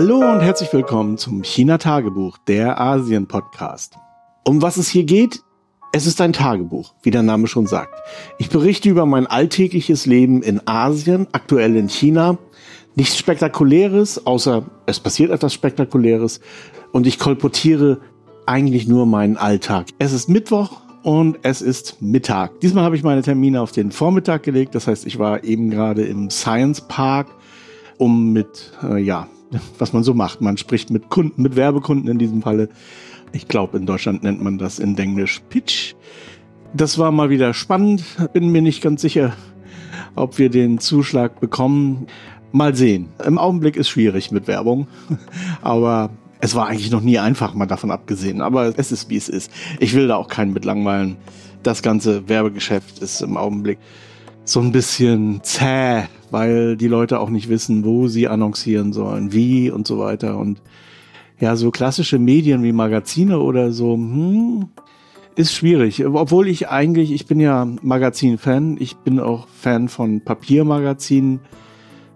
Hallo und herzlich willkommen zum China Tagebuch, der Asien Podcast. Um was es hier geht? Es ist ein Tagebuch, wie der Name schon sagt. Ich berichte über mein alltägliches Leben in Asien, aktuell in China. Nichts Spektakuläres, außer es passiert etwas Spektakuläres und ich kolportiere eigentlich nur meinen Alltag. Es ist Mittwoch und es ist Mittag. Diesmal habe ich meine Termine auf den Vormittag gelegt. Das heißt, ich war eben gerade im Science Park, um mit, äh, ja, was man so macht. Man spricht mit Kunden, mit Werbekunden in diesem Falle. Ich glaube, in Deutschland nennt man das in Englisch Pitch. Das war mal wieder spannend. Bin mir nicht ganz sicher, ob wir den Zuschlag bekommen. Mal sehen. Im Augenblick ist schwierig mit Werbung. Aber es war eigentlich noch nie einfach, mal davon abgesehen. Aber es ist, wie es ist. Ich will da auch keinen mit langweilen. Das ganze Werbegeschäft ist im Augenblick so ein bisschen zäh, weil die Leute auch nicht wissen, wo sie annoncieren sollen, wie und so weiter. Und ja, so klassische Medien wie Magazine oder so, hm, ist schwierig. Obwohl ich eigentlich, ich bin ja Magazin-Fan, ich bin auch Fan von Papiermagazinen.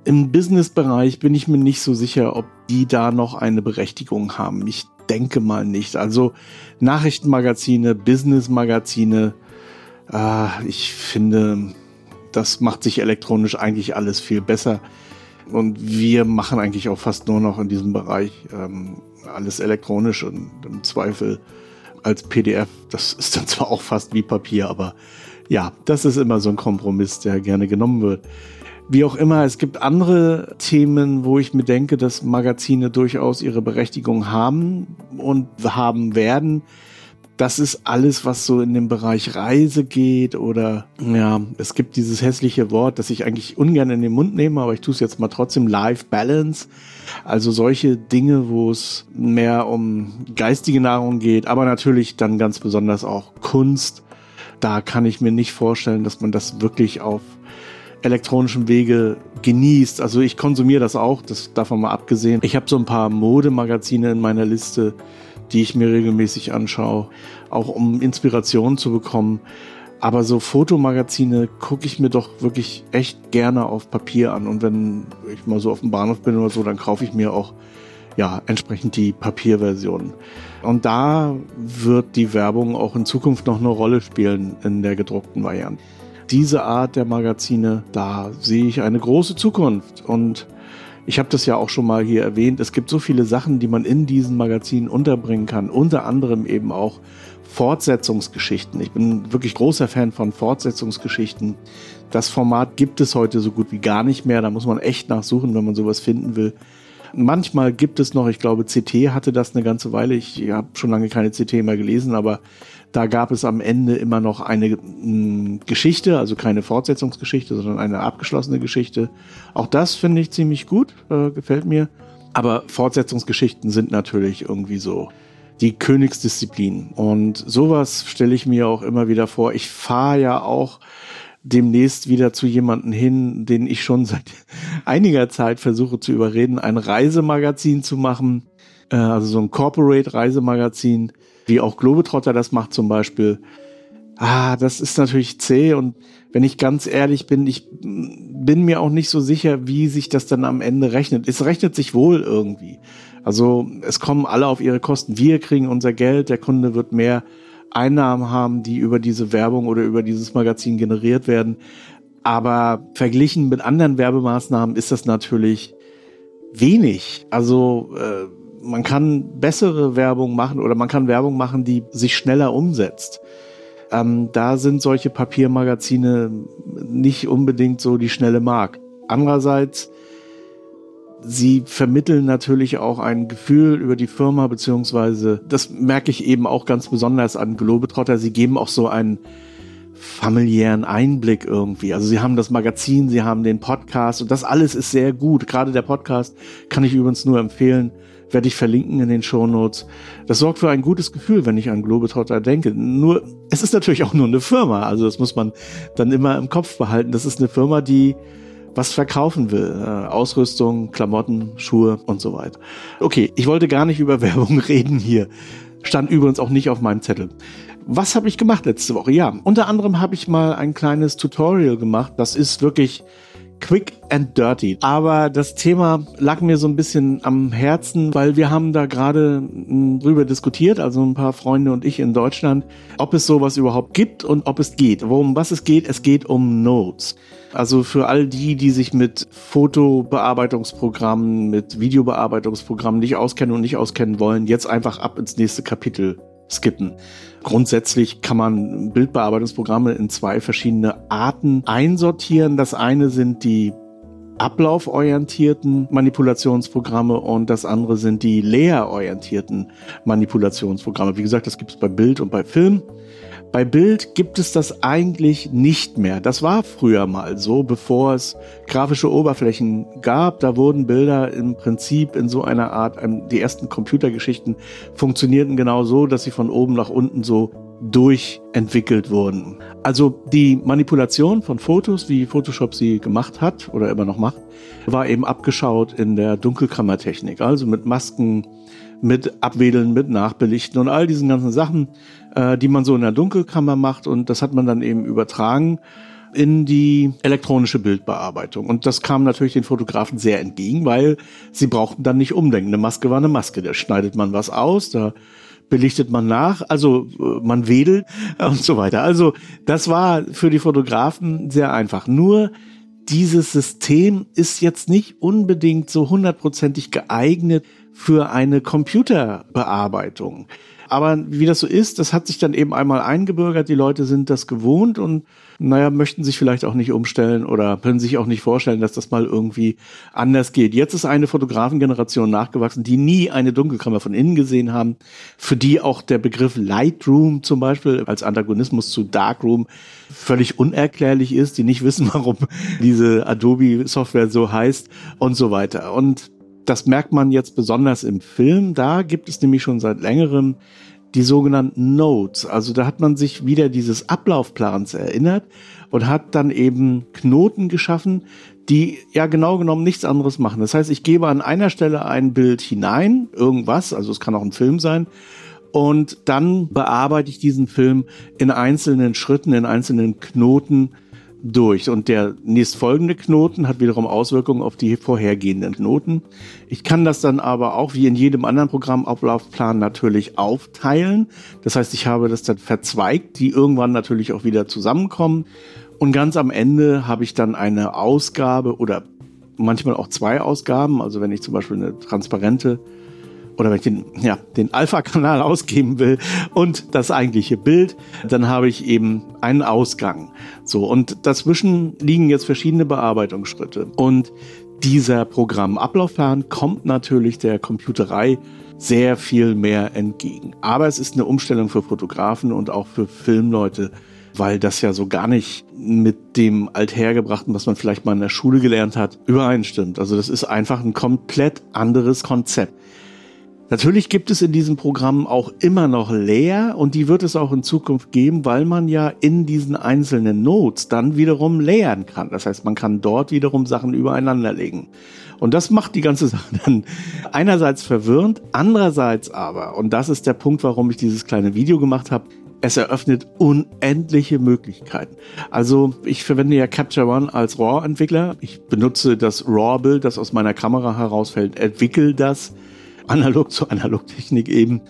Im Business-Bereich bin ich mir nicht so sicher, ob die da noch eine Berechtigung haben. Ich denke mal nicht. Also Nachrichtenmagazine, Business-Magazine, äh, ich finde, das macht sich elektronisch eigentlich alles viel besser. Und wir machen eigentlich auch fast nur noch in diesem Bereich ähm, alles elektronisch und im Zweifel als PDF. Das ist dann zwar auch fast wie Papier, aber ja, das ist immer so ein Kompromiss, der gerne genommen wird. Wie auch immer, es gibt andere Themen, wo ich mir denke, dass Magazine durchaus ihre Berechtigung haben und haben werden das ist alles, was so in den Bereich Reise geht oder ja, es gibt dieses hässliche Wort, das ich eigentlich ungern in den Mund nehme, aber ich tue es jetzt mal trotzdem, Life Balance. Also solche Dinge, wo es mehr um geistige Nahrung geht, aber natürlich dann ganz besonders auch Kunst. Da kann ich mir nicht vorstellen, dass man das wirklich auf elektronischen Wege genießt. Also ich konsumiere das auch, das davon mal abgesehen. Ich habe so ein paar Modemagazine in meiner Liste, die ich mir regelmäßig anschaue, auch um Inspiration zu bekommen. Aber so Fotomagazine gucke ich mir doch wirklich echt gerne auf Papier an. Und wenn ich mal so auf dem Bahnhof bin oder so, dann kaufe ich mir auch ja entsprechend die Papierversion. Und da wird die Werbung auch in Zukunft noch eine Rolle spielen in der gedruckten Variante. Diese Art der Magazine, da sehe ich eine große Zukunft. Und ich habe das ja auch schon mal hier erwähnt. Es gibt so viele Sachen, die man in diesen Magazinen unterbringen kann. Unter anderem eben auch Fortsetzungsgeschichten. Ich bin wirklich großer Fan von Fortsetzungsgeschichten. Das Format gibt es heute so gut wie gar nicht mehr. Da muss man echt nachsuchen, wenn man sowas finden will. Manchmal gibt es noch, ich glaube, CT hatte das eine ganze Weile. Ich habe schon lange keine CT mehr gelesen, aber da gab es am Ende immer noch eine m, hm, Geschichte, also keine Fortsetzungsgeschichte, sondern eine abgeschlossene Geschichte. Auch das finde ich ziemlich gut, äh, gefällt mir. Aber Fortsetzungsgeschichten sind natürlich irgendwie so die Königsdisziplin. Und sowas stelle ich mir auch immer wieder vor. Ich fahre ja auch demnächst wieder zu jemanden hin, den ich schon seit einiger Zeit versuche zu überreden, ein Reisemagazin zu machen. Äh, also so ein Corporate-Reisemagazin wie auch Globetrotter das macht zum Beispiel. Ah, das ist natürlich zäh und wenn ich ganz ehrlich bin, ich bin mir auch nicht so sicher, wie sich das dann am Ende rechnet. Es rechnet sich wohl irgendwie. Also es kommen alle auf ihre Kosten. Wir kriegen unser Geld, der Kunde wird mehr Einnahmen haben, die über diese Werbung oder über dieses Magazin generiert werden. Aber verglichen mit anderen Werbemaßnahmen ist das natürlich wenig. Also äh, man kann bessere Werbung machen oder man kann Werbung machen, die sich schneller umsetzt. Ähm, da sind solche Papiermagazine nicht unbedingt so die schnelle Mark. Andererseits, sie vermitteln natürlich auch ein Gefühl über die Firma, beziehungsweise das merke ich eben auch ganz besonders an Globetrotter. Sie geben auch so einen familiären Einblick irgendwie. Also sie haben das Magazin, sie haben den Podcast und das alles ist sehr gut. Gerade der Podcast kann ich übrigens nur empfehlen werde ich verlinken in den Shownotes. Das sorgt für ein gutes Gefühl, wenn ich an Globetrotter denke. Nur, es ist natürlich auch nur eine Firma, also das muss man dann immer im Kopf behalten. Das ist eine Firma, die was verkaufen will. Äh, Ausrüstung, Klamotten, Schuhe und so weiter. Okay, ich wollte gar nicht über Werbung reden hier. Stand übrigens auch nicht auf meinem Zettel. Was habe ich gemacht letzte Woche? Ja, unter anderem habe ich mal ein kleines Tutorial gemacht. Das ist wirklich Quick and Dirty. Aber das Thema lag mir so ein bisschen am Herzen, weil wir haben da gerade hm, drüber diskutiert, also ein paar Freunde und ich in Deutschland, ob es sowas überhaupt gibt und ob es geht. Worum was es geht? Es geht um Notes. Also für all die, die sich mit Fotobearbeitungsprogrammen, mit Videobearbeitungsprogrammen nicht auskennen und nicht auskennen wollen, jetzt einfach ab ins nächste Kapitel skippen. Grundsätzlich kann man Bildbearbeitungsprogramme in zwei verschiedene Arten einsortieren. Das eine sind die ablauforientierten Manipulationsprogramme und das andere sind die leerorientierten Manipulationsprogramme. Wie gesagt, das gibt es bei Bild und bei Film. Bei Bild gibt es das eigentlich nicht mehr. Das war früher mal so, bevor es grafische Oberflächen gab. Da wurden Bilder im Prinzip in so einer Art, die ersten Computergeschichten funktionierten genau so, dass sie von oben nach unten so durchentwickelt wurden. Also die Manipulation von Fotos, wie Photoshop sie gemacht hat oder immer noch macht, war eben abgeschaut in der Dunkelkammertechnik, also mit Masken, mit Abwedeln, mit Nachbelichten und all diesen ganzen Sachen, äh, die man so in der Dunkelkammer macht. Und das hat man dann eben übertragen in die elektronische Bildbearbeitung. Und das kam natürlich den Fotografen sehr entgegen, weil sie brauchten dann nicht umdenken. Eine Maske war eine Maske. Da schneidet man was aus, da belichtet man nach, also äh, man wedelt und so weiter. Also das war für die Fotografen sehr einfach. Nur dieses System ist jetzt nicht unbedingt so hundertprozentig geeignet für eine Computerbearbeitung. Aber wie das so ist, das hat sich dann eben einmal eingebürgert. Die Leute sind das gewohnt und naja, möchten sich vielleicht auch nicht umstellen oder können sich auch nicht vorstellen, dass das mal irgendwie anders geht. Jetzt ist eine Fotografengeneration nachgewachsen, die nie eine Dunkelkammer von innen gesehen haben, für die auch der Begriff Lightroom zum Beispiel als Antagonismus zu Darkroom völlig unerklärlich ist, die nicht wissen, warum diese Adobe-Software so heißt und so weiter. Und das merkt man jetzt besonders im Film. Da gibt es nämlich schon seit längerem die sogenannten Notes. Also da hat man sich wieder dieses Ablaufplans erinnert und hat dann eben Knoten geschaffen, die ja genau genommen nichts anderes machen. Das heißt, ich gebe an einer Stelle ein Bild hinein, irgendwas, also es kann auch ein Film sein, und dann bearbeite ich diesen Film in einzelnen Schritten, in einzelnen Knoten durch. Und der nächstfolgende Knoten hat wiederum Auswirkungen auf die vorhergehenden Knoten. Ich kann das dann aber auch wie in jedem anderen Programmablaufplan natürlich aufteilen. Das heißt, ich habe das dann verzweigt, die irgendwann natürlich auch wieder zusammenkommen. Und ganz am Ende habe ich dann eine Ausgabe oder manchmal auch zwei Ausgaben. Also wenn ich zum Beispiel eine transparente oder wenn ich den, ja, den Alpha-Kanal ausgeben will und das eigentliche Bild, dann habe ich eben einen Ausgang. So, und dazwischen liegen jetzt verschiedene Bearbeitungsschritte. Und dieser Programmablaufplan kommt natürlich der Computerei sehr viel mehr entgegen. Aber es ist eine Umstellung für Fotografen und auch für Filmleute, weil das ja so gar nicht mit dem Althergebrachten, was man vielleicht mal in der Schule gelernt hat, übereinstimmt. Also das ist einfach ein komplett anderes Konzept. Natürlich gibt es in diesem Programm auch immer noch Layer und die wird es auch in Zukunft geben, weil man ja in diesen einzelnen Nodes dann wiederum layern kann. Das heißt, man kann dort wiederum Sachen übereinander legen. Und das macht die ganze Sache dann einerseits verwirrend, andererseits aber, und das ist der Punkt, warum ich dieses kleine Video gemacht habe, es eröffnet unendliche Möglichkeiten. Also ich verwende ja Capture One als RAW-Entwickler. Ich benutze das RAW-Bild, das aus meiner Kamera herausfällt, entwickle das analog zu Analogtechnik eben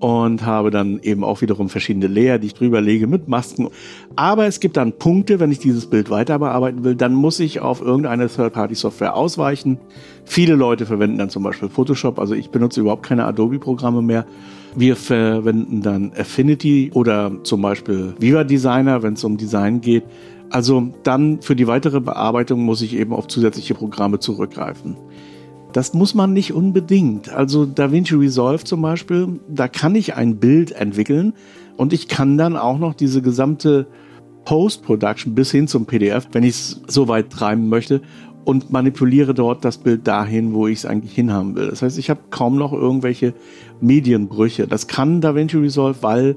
und habe dann eben auch wiederum verschiedene Layer, die ich drüber lege mit Masken. Aber es gibt dann Punkte, wenn ich dieses Bild weiter bearbeiten will, dann muss ich auf irgendeine Third-Party-Software ausweichen. Viele Leute verwenden dann zum Beispiel Photoshop, also ich benutze überhaupt keine Adobe-Programme mehr. Wir verwenden dann Affinity oder zum Beispiel Viva Designer, wenn es um Design geht. Also dann für die weitere Bearbeitung muss ich eben auf zusätzliche Programme zurückgreifen. Das muss man nicht unbedingt. Also DaVinci Resolve zum Beispiel, da kann ich ein Bild entwickeln und ich kann dann auch noch diese gesamte Post-Production bis hin zum PDF, wenn ich es so weit treiben möchte, und manipuliere dort das Bild dahin, wo ich es eigentlich hinhaben will. Das heißt, ich habe kaum noch irgendwelche Medienbrüche. Das kann DaVinci Resolve, weil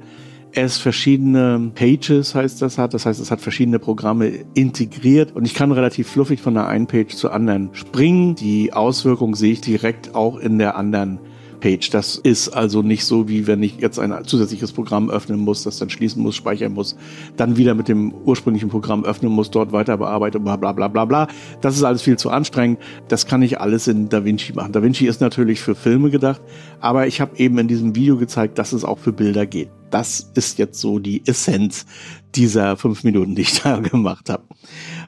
es verschiedene Pages, heißt das hat. Das heißt, es hat verschiedene Programme integriert und ich kann relativ fluffig von der einen Page zur anderen springen. Die Auswirkung sehe ich direkt auch in der anderen Page. Das ist also nicht so, wie wenn ich jetzt ein zusätzliches Programm öffnen muss, das dann schließen muss, speichern muss, dann wieder mit dem ursprünglichen Programm öffnen muss, dort weiter bearbeiten, bla bla bla bla bla. Das ist alles viel zu anstrengend. Das kann ich alles in DaVinci machen. DaVinci ist natürlich für Filme gedacht, aber ich habe eben in diesem Video gezeigt, dass es auch für Bilder geht. Das ist jetzt so die Essenz dieser fünf Minuten, die ich da gemacht habe.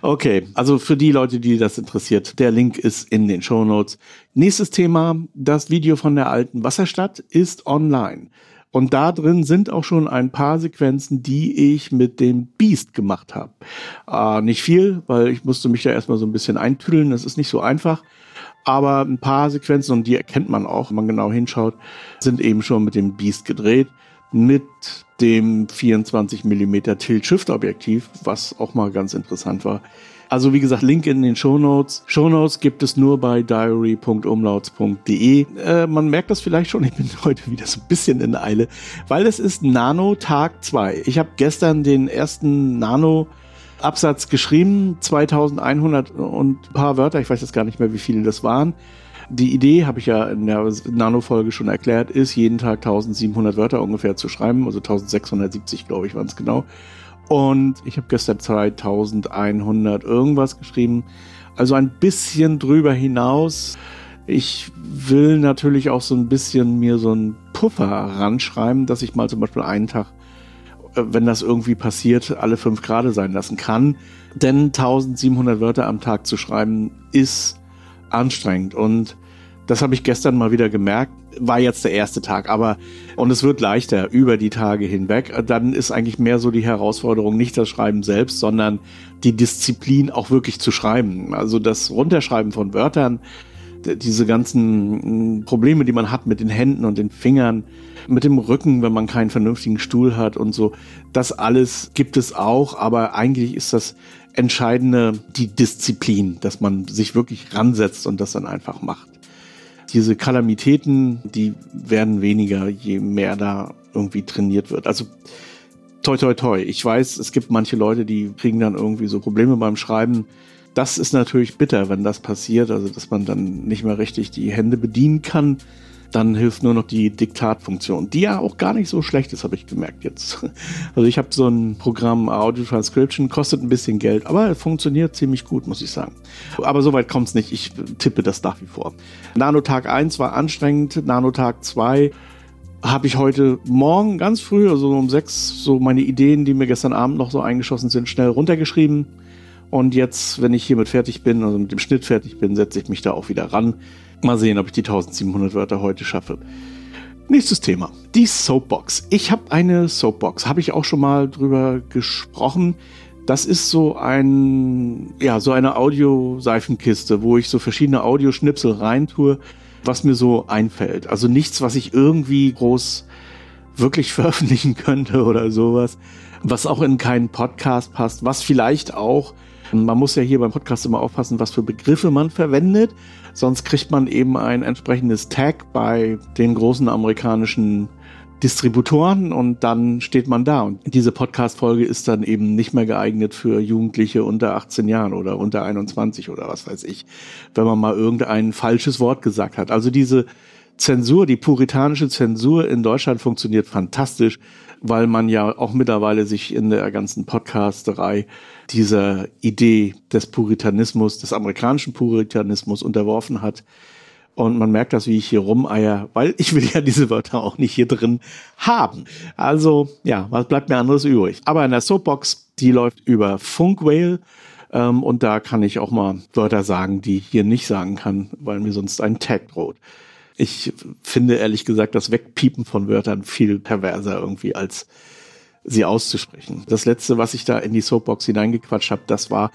Okay, also für die Leute, die das interessiert, der Link ist in den Show Notes. Nächstes Thema, das Video von der alten Wasserstadt ist online. Und da drin sind auch schon ein paar Sequenzen, die ich mit dem Beast gemacht habe. Äh, nicht viel, weil ich musste mich da erstmal so ein bisschen eintüdeln. Das ist nicht so einfach. Aber ein paar Sequenzen, und die erkennt man auch, wenn man genau hinschaut, sind eben schon mit dem Beast gedreht. Mit dem 24 mm Tilt-Shift-Objektiv, was auch mal ganz interessant war. Also wie gesagt, Link in den Shownotes. Shownotes gibt es nur bei diary.umlauts.de. Äh, man merkt das vielleicht schon, ich bin heute wieder so ein bisschen in Eile, weil es ist Nano Tag 2. Ich habe gestern den ersten Nano Absatz geschrieben, 2100 und ein paar Wörter, ich weiß jetzt gar nicht mehr, wie viele das waren. Die Idee, habe ich ja in der Nano-Folge schon erklärt, ist, jeden Tag 1700 Wörter ungefähr zu schreiben, also 1670, glaube ich, waren es genau. Und ich habe gestern 2100 irgendwas geschrieben, also ein bisschen drüber hinaus. Ich will natürlich auch so ein bisschen mir so einen Puffer ranschreiben, dass ich mal zum Beispiel einen Tag, äh, wenn das irgendwie passiert, alle fünf Grade sein lassen kann. Denn 1700 Wörter am Tag zu schreiben ist anstrengend. Und das habe ich gestern mal wieder gemerkt. War jetzt der erste Tag, aber und es wird leichter über die Tage hinweg. Dann ist eigentlich mehr so die Herausforderung nicht das Schreiben selbst, sondern die Disziplin auch wirklich zu schreiben. Also das Runterschreiben von Wörtern, diese ganzen Probleme, die man hat mit den Händen und den Fingern, mit dem Rücken, wenn man keinen vernünftigen Stuhl hat und so. Das alles gibt es auch, aber eigentlich ist das Entscheidende die Disziplin, dass man sich wirklich ransetzt und das dann einfach macht. Diese Kalamitäten, die werden weniger, je mehr da irgendwie trainiert wird. Also toi toi toi. Ich weiß, es gibt manche Leute, die kriegen dann irgendwie so Probleme beim Schreiben. Das ist natürlich bitter, wenn das passiert, also dass man dann nicht mehr richtig die Hände bedienen kann dann hilft nur noch die Diktatfunktion, die ja auch gar nicht so schlecht ist, habe ich gemerkt jetzt. Also ich habe so ein Programm Audio Transcription, kostet ein bisschen Geld, aber funktioniert ziemlich gut, muss ich sagen. Aber soweit kommt es nicht, ich tippe das nach wie vor. Nanotag 1 war anstrengend, Nanotag 2 habe ich heute Morgen ganz früh, also um sechs, so meine Ideen, die mir gestern Abend noch so eingeschossen sind, schnell runtergeschrieben. Und jetzt, wenn ich hiermit fertig bin, also mit dem Schnitt fertig bin, setze ich mich da auch wieder ran Mal sehen, ob ich die 1700 Wörter heute schaffe. Nächstes Thema. Die Soapbox. Ich habe eine Soapbox. Habe ich auch schon mal drüber gesprochen. Das ist so ein, ja, so eine Audio-Seifenkiste, wo ich so verschiedene Audioschnipsel reintue, was mir so einfällt. Also nichts, was ich irgendwie groß wirklich veröffentlichen könnte oder sowas, was auch in keinen Podcast passt, was vielleicht auch man muss ja hier beim Podcast immer aufpassen, was für Begriffe man verwendet. Sonst kriegt man eben ein entsprechendes Tag bei den großen amerikanischen Distributoren und dann steht man da. Und diese Podcast-Folge ist dann eben nicht mehr geeignet für Jugendliche unter 18 Jahren oder unter 21 oder was weiß ich, wenn man mal irgendein falsches Wort gesagt hat. Also diese Zensur, die puritanische Zensur in Deutschland funktioniert fantastisch, weil man ja auch mittlerweile sich in der ganzen Podcasterei dieser Idee des Puritanismus, des amerikanischen Puritanismus unterworfen hat. Und man merkt das, wie ich hier rumeier, weil ich will ja diese Wörter auch nicht hier drin haben. Also, ja, was bleibt mir anderes übrig? Aber in der Soapbox, die läuft über Funkwhale. Ähm, und da kann ich auch mal Wörter sagen, die ich hier nicht sagen kann, weil mir sonst ein Tag droht. Ich finde ehrlich gesagt das Wegpiepen von Wörtern viel perverser irgendwie als sie auszusprechen. Das letzte, was ich da in die Soapbox hineingequatscht habe, das war,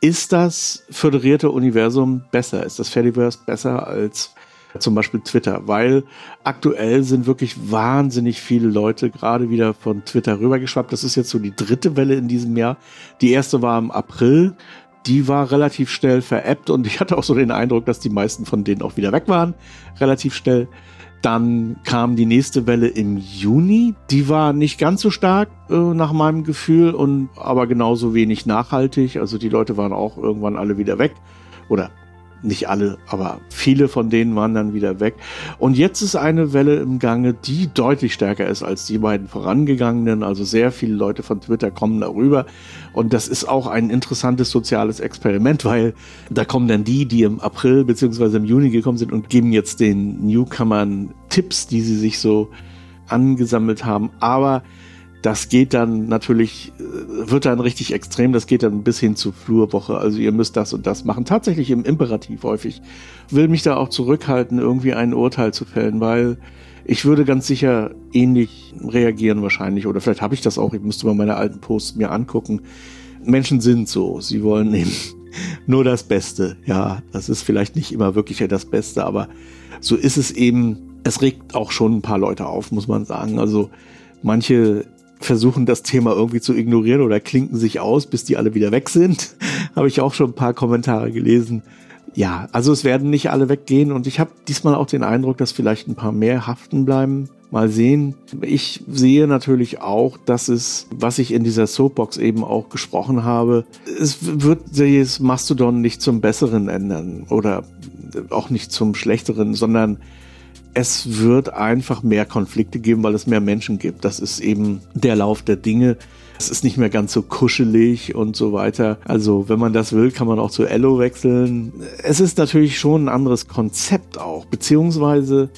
ist das föderierte Universum besser? Ist das Fediverse besser als zum Beispiel Twitter? Weil aktuell sind wirklich wahnsinnig viele Leute gerade wieder von Twitter rübergeschwappt. Das ist jetzt so die dritte Welle in diesem Jahr. Die erste war im April. Die war relativ schnell veräppt und ich hatte auch so den Eindruck, dass die meisten von denen auch wieder weg waren. Relativ schnell. Dann kam die nächste Welle im Juni. Die war nicht ganz so stark äh, nach meinem Gefühl und aber genauso wenig nachhaltig. Also die Leute waren auch irgendwann alle wieder weg oder nicht alle, aber viele von denen waren dann wieder weg. Und jetzt ist eine Welle im Gange, die deutlich stärker ist als die beiden vorangegangenen. Also sehr viele Leute von Twitter kommen darüber. Und das ist auch ein interessantes soziales Experiment, weil da kommen dann die, die im April beziehungsweise im Juni gekommen sind und geben jetzt den Newcomern Tipps, die sie sich so angesammelt haben. Aber das geht dann natürlich, äh, wird dann richtig extrem, das geht dann bis hin zu Flurwoche. Also ihr müsst das und das machen. Tatsächlich im Imperativ häufig. Will mich da auch zurückhalten, irgendwie ein Urteil zu fällen, weil ich würde ganz sicher ähnlich reagieren wahrscheinlich. Oder vielleicht habe ich das auch, ich müsste mal meine alten Posts mir angucken. Menschen sind so, sie wollen eben nur das Beste. Ja, das ist vielleicht nicht immer wirklich das Beste, aber so ist es eben. Es regt auch schon ein paar Leute auf, muss man sagen. Also manche versuchen das Thema irgendwie zu ignorieren oder klinken sich aus, bis die alle wieder weg sind. habe ich auch schon ein paar Kommentare gelesen. Ja, also es werden nicht alle weggehen und ich habe diesmal auch den Eindruck, dass vielleicht ein paar mehr haften bleiben. Mal sehen. Ich sehe natürlich auch, dass es, was ich in dieser Soapbox eben auch gesprochen habe, es wird das Mastodon nicht zum Besseren ändern oder auch nicht zum Schlechteren, sondern es wird einfach mehr Konflikte geben, weil es mehr Menschen gibt. Das ist eben der Lauf der Dinge. Es ist nicht mehr ganz so kuschelig und so weiter. Also, wenn man das will, kann man auch zu Ello wechseln. Es ist natürlich schon ein anderes Konzept auch, beziehungsweise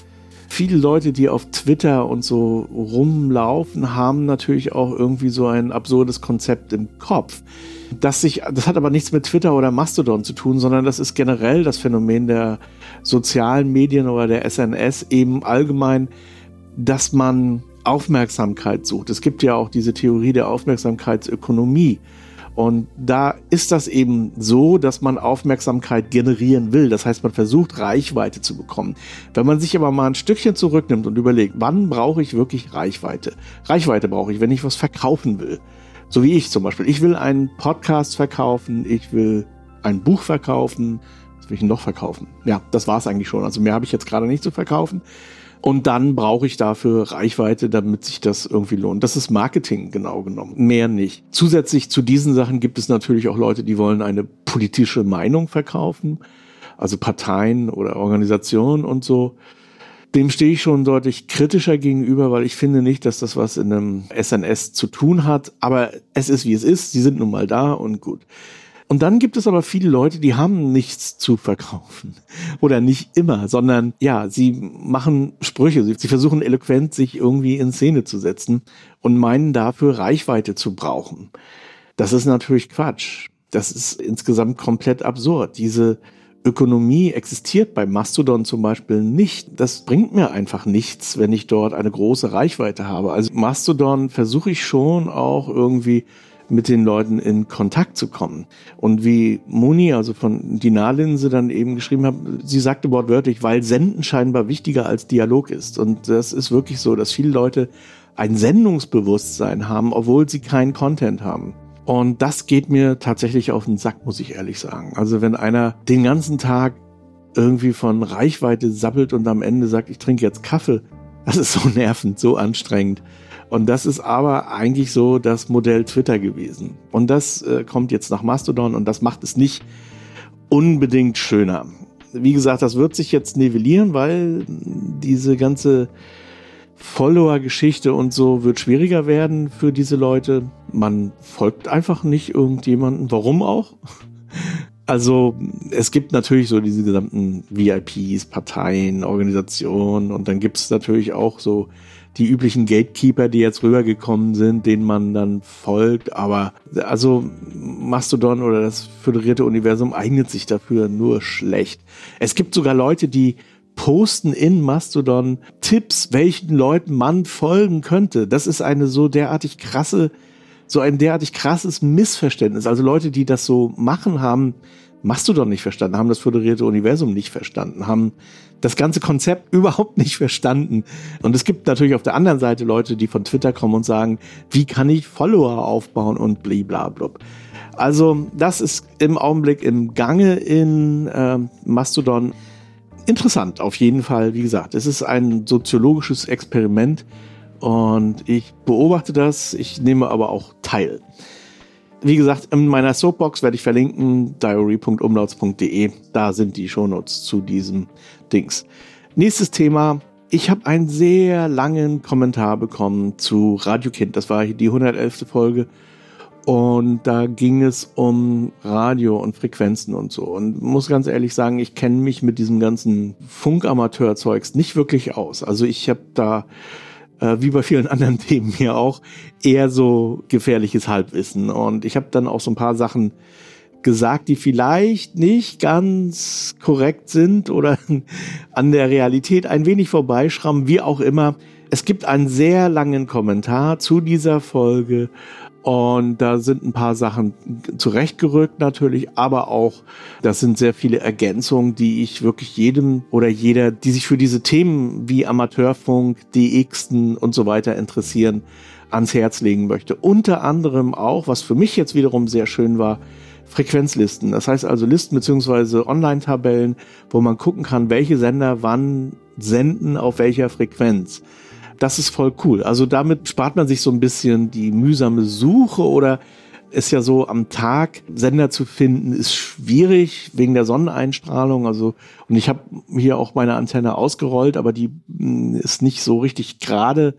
viele Leute, die auf Twitter und so rumlaufen, haben natürlich auch irgendwie so ein absurdes Konzept im Kopf. Das sich, das hat aber nichts mit Twitter oder Mastodon zu tun, sondern das ist generell das Phänomen der sozialen Medien oder der SNS eben allgemein, dass man Aufmerksamkeit sucht. Es gibt ja auch diese Theorie der Aufmerksamkeitsökonomie. Und da ist das eben so, dass man Aufmerksamkeit generieren will. Das heißt, man versucht Reichweite zu bekommen. Wenn man sich aber mal ein Stückchen zurücknimmt und überlegt, wann brauche ich wirklich Reichweite? Reichweite brauche ich, wenn ich was verkaufen will. So wie ich zum Beispiel. Ich will einen Podcast verkaufen, ich will ein Buch verkaufen, will ich noch verkaufen? Ja, das war es eigentlich schon. Also mehr habe ich jetzt gerade nicht zu verkaufen. Und dann brauche ich dafür Reichweite, damit sich das irgendwie lohnt. Das ist Marketing genau genommen. Mehr nicht. Zusätzlich zu diesen Sachen gibt es natürlich auch Leute, die wollen eine politische Meinung verkaufen. Also Parteien oder Organisationen und so. Dem stehe ich schon deutlich kritischer gegenüber, weil ich finde nicht, dass das was in einem SNS zu tun hat. Aber es ist wie es ist. Sie sind nun mal da und gut. Und dann gibt es aber viele Leute, die haben nichts zu verkaufen. Oder nicht immer, sondern ja, sie machen Sprüche. Sie, versuchen eloquent, sich irgendwie in Szene zu setzen und meinen dafür Reichweite zu brauchen. Das ist natürlich Quatsch. Das ist insgesamt komplett absurd. Diese Ökonomie existiert bei Mastodon zum Beispiel nicht. Das bringt mir einfach nichts, wenn ich dort eine große Reichweite habe. Also Mastodon versuche ich schon auch irgendwie mit den Leuten in Kontakt zu kommen. Und wie Moni, also von Dinarlinse, dann eben geschrieben hat, sie sagte wortwörtlich, weil Senden scheinbar wichtiger als Dialog ist. Und das ist wirklich so, dass viele Leute ein Sendungsbewusstsein haben, obwohl sie keinen Content haben. Und das geht mir tatsächlich auf den Sack, muss ich ehrlich sagen. Also wenn einer den ganzen Tag irgendwie von Reichweite sabbelt und am Ende sagt, ich trinke jetzt Kaffee, das ist so nervend, so anstrengend. Und das ist aber eigentlich so das Modell Twitter gewesen. Und das äh, kommt jetzt nach Mastodon und das macht es nicht unbedingt schöner. Wie gesagt, das wird sich jetzt nivellieren, weil diese ganze Follower-Geschichte und so wird schwieriger werden für diese Leute. Man folgt einfach nicht irgendjemanden. Warum auch? Also es gibt natürlich so diese gesamten VIPs, Parteien, Organisationen und dann gibt es natürlich auch so die üblichen Gatekeeper, die jetzt rübergekommen sind, denen man dann folgt. Aber also Mastodon oder das föderierte Universum eignet sich dafür nur schlecht. Es gibt sogar Leute, die posten in Mastodon Tipps, welchen Leuten man folgen könnte. Das ist eine so derartig krasse, so ein derartig krasses Missverständnis. Also Leute, die das so machen, haben Mastodon nicht verstanden, haben das föderierte Universum nicht verstanden, haben das ganze Konzept überhaupt nicht verstanden. Und es gibt natürlich auf der anderen Seite Leute, die von Twitter kommen und sagen, wie kann ich Follower aufbauen und bliblablub. Also das ist im Augenblick im Gange in äh, Mastodon. Interessant auf jeden Fall. Wie gesagt, es ist ein soziologisches Experiment und ich beobachte das, ich nehme aber auch teil. wie gesagt, in meiner Soapbox werde ich verlinken, diary.umlauts.de. Da sind die Shownotes zu diesem Dings. Nächstes Thema. Ich habe einen sehr langen Kommentar bekommen zu Radio Kind. Das war die 111. Folge. Und da ging es um Radio und Frequenzen und so. Und muss ganz ehrlich sagen, ich kenne mich mit diesem ganzen Funkamateur-Zeugs nicht wirklich aus. Also ich habe da äh, wie bei vielen anderen Themen hier auch, eher so gefährliches Halbwissen. Und ich habe dann auch so ein paar Sachen gesagt, die vielleicht nicht ganz korrekt sind oder an der Realität ein wenig vorbeischrammen, wie auch immer. Es gibt einen sehr langen Kommentar zu dieser Folge und da sind ein paar Sachen zurechtgerückt natürlich, aber auch, das sind sehr viele Ergänzungen, die ich wirklich jedem oder jeder, die sich für diese Themen wie Amateurfunk, DXen und so weiter interessieren, ans Herz legen möchte. Unter anderem auch, was für mich jetzt wiederum sehr schön war, Frequenzlisten. Das heißt also Listen beziehungsweise Online-Tabellen, wo man gucken kann, welche Sender wann senden auf welcher Frequenz das ist voll cool. Also damit spart man sich so ein bisschen die mühsame Suche oder ist ja so am Tag Sender zu finden ist schwierig wegen der Sonneneinstrahlung. Also und ich habe hier auch meine Antenne ausgerollt, aber die hm, ist nicht so richtig gerade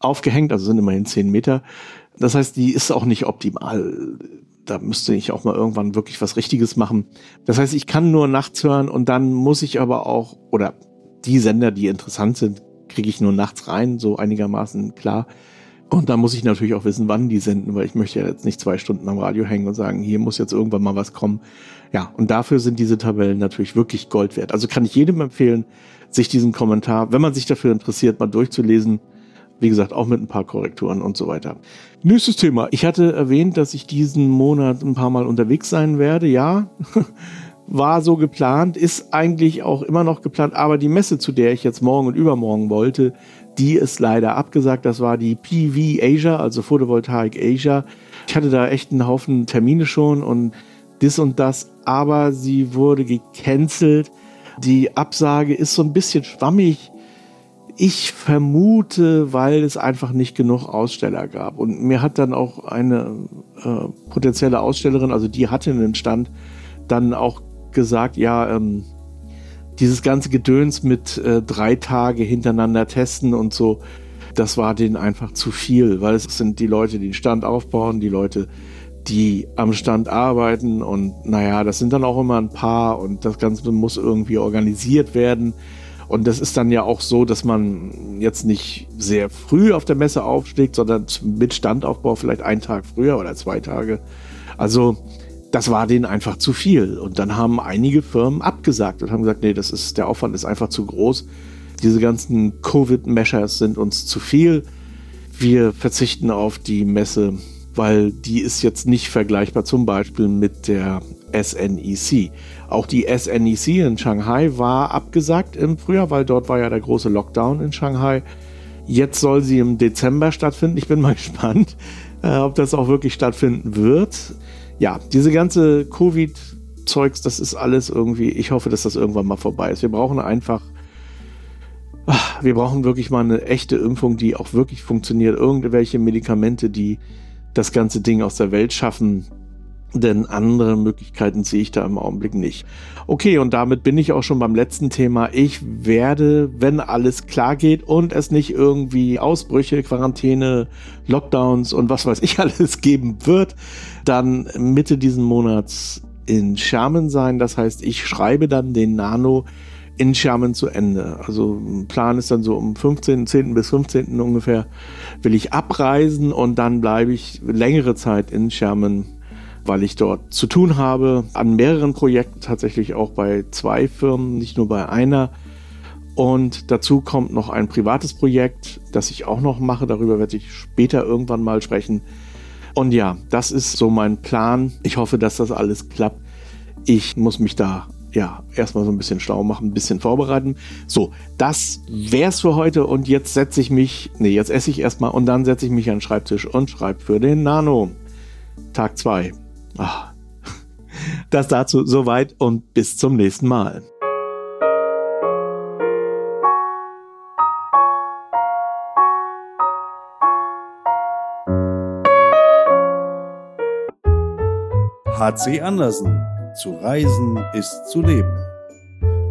aufgehängt. Also sind immerhin zehn Meter. Das heißt, die ist auch nicht optimal. Da müsste ich auch mal irgendwann wirklich was Richtiges machen. Das heißt, ich kann nur nachts hören und dann muss ich aber auch oder die Sender, die interessant sind, kriege ich nur nachts rein, so einigermaßen klar. Und da muss ich natürlich auch wissen, wann die senden, weil ich möchte ja jetzt nicht zwei Stunden am Radio hängen und sagen, hier muss jetzt irgendwann mal was kommen. Ja, und dafür sind diese Tabellen natürlich wirklich Gold wert. Also kann ich jedem empfehlen, sich diesen Kommentar, wenn man sich dafür interessiert, mal durchzulesen. Wie gesagt, auch mit ein paar Korrekturen und so weiter. Nächstes Thema. Ich hatte erwähnt, dass ich diesen Monat ein paar Mal unterwegs sein werde. Ja, war so geplant, ist eigentlich auch immer noch geplant, aber die Messe, zu der ich jetzt morgen und übermorgen wollte, die ist leider abgesagt. Das war die PV Asia, also Photovoltaik Asia. Ich hatte da echt einen Haufen Termine schon und das und das, aber sie wurde gecancelt. Die Absage ist so ein bisschen schwammig. Ich vermute, weil es einfach nicht genug Aussteller gab. Und mir hat dann auch eine äh, potenzielle Ausstellerin, also die hatte einen Stand, dann auch gesagt, ja, ähm, dieses ganze Gedöns mit äh, drei Tage hintereinander testen und so, das war denen einfach zu viel, weil es sind die Leute, die den Stand aufbauen, die Leute, die am Stand arbeiten und naja, das sind dann auch immer ein paar und das Ganze muss irgendwie organisiert werden. Und das ist dann ja auch so, dass man jetzt nicht sehr früh auf der Messe aufschlägt, sondern mit Standaufbau vielleicht einen Tag früher oder zwei Tage. Also das war denen einfach zu viel. Und dann haben einige Firmen abgesagt und haben gesagt, nee, das ist, der Aufwand ist einfach zu groß. Diese ganzen Covid-Measures sind uns zu viel. Wir verzichten auf die Messe, weil die ist jetzt nicht vergleichbar zum Beispiel mit der SNEC. Auch die SNEC in Shanghai war abgesagt im Frühjahr, weil dort war ja der große Lockdown in Shanghai. Jetzt soll sie im Dezember stattfinden. Ich bin mal gespannt, äh, ob das auch wirklich stattfinden wird ja, diese ganze Covid-Zeugs, das ist alles irgendwie, ich hoffe, dass das irgendwann mal vorbei ist. Wir brauchen einfach, ach, wir brauchen wirklich mal eine echte Impfung, die auch wirklich funktioniert. Irgendwelche Medikamente, die das ganze Ding aus der Welt schaffen. Denn andere Möglichkeiten sehe ich da im Augenblick nicht. Okay, und damit bin ich auch schon beim letzten Thema. Ich werde, wenn alles klar geht und es nicht irgendwie Ausbrüche, Quarantäne, Lockdowns und was weiß ich alles geben wird, dann Mitte diesen Monats in Schermen sein. Das heißt, ich schreibe dann den Nano in Schermen zu Ende. Also Plan ist dann so um 15., 10. bis 15. ungefähr will ich abreisen und dann bleibe ich längere Zeit in Schermen weil ich dort zu tun habe an mehreren Projekten, tatsächlich auch bei zwei Firmen, nicht nur bei einer. Und dazu kommt noch ein privates Projekt, das ich auch noch mache. Darüber werde ich später irgendwann mal sprechen. Und ja, das ist so mein Plan. Ich hoffe, dass das alles klappt. Ich muss mich da ja erstmal so ein bisschen schlau machen, ein bisschen vorbereiten. So, das wär's für heute. Und jetzt setze ich mich, nee, jetzt esse ich erstmal und dann setze ich mich an den Schreibtisch und schreibe für den Nano. Tag 2. Ach, das dazu soweit und bis zum nächsten Mal. HC Andersen. Zu reisen ist zu leben.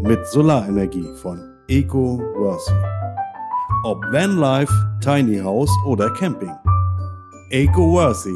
Mit Solarenergie von Eco Worthy. Ob Vanlife, Tiny House oder Camping. Eco Worthy,